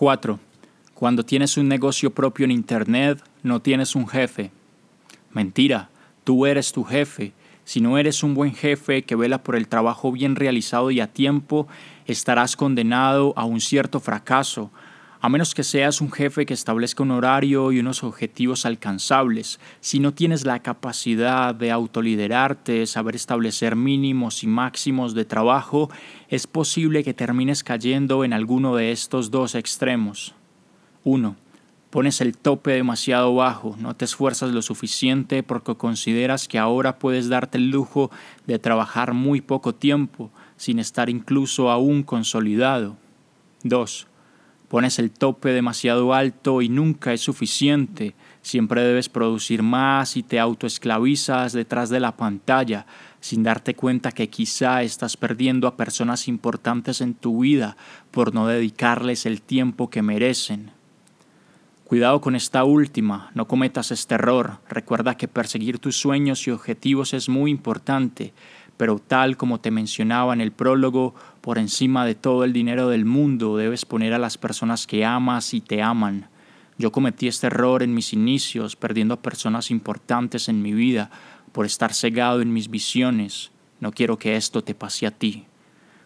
4. Cuando tienes un negocio propio en Internet, no tienes un jefe. Mentira, tú eres tu jefe. Si no eres un buen jefe que vela por el trabajo bien realizado y a tiempo, estarás condenado a un cierto fracaso, a menos que seas un jefe que establezca un horario y unos objetivos alcanzables, si no tienes la capacidad de autoliderarte, saber establecer mínimos y máximos de trabajo, es posible que termines cayendo en alguno de estos dos extremos. 1. Pones el tope demasiado bajo, no te esfuerzas lo suficiente porque consideras que ahora puedes darte el lujo de trabajar muy poco tiempo, sin estar incluso aún consolidado. 2 Pones el tope demasiado alto y nunca es suficiente. Siempre debes producir más y te autoesclavizas detrás de la pantalla, sin darte cuenta que quizá estás perdiendo a personas importantes en tu vida por no dedicarles el tiempo que merecen. Cuidado con esta última, no cometas este error. Recuerda que perseguir tus sueños y objetivos es muy importante, pero tal como te mencionaba en el prólogo, por encima de todo el dinero del mundo debes poner a las personas que amas y te aman. Yo cometí este error en mis inicios, perdiendo a personas importantes en mi vida por estar cegado en mis visiones. No quiero que esto te pase a ti.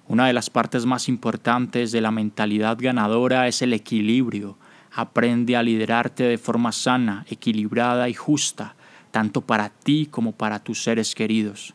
Una de las partes más importantes de la mentalidad ganadora es el equilibrio. Aprende a liderarte de forma sana, equilibrada y justa, tanto para ti como para tus seres queridos.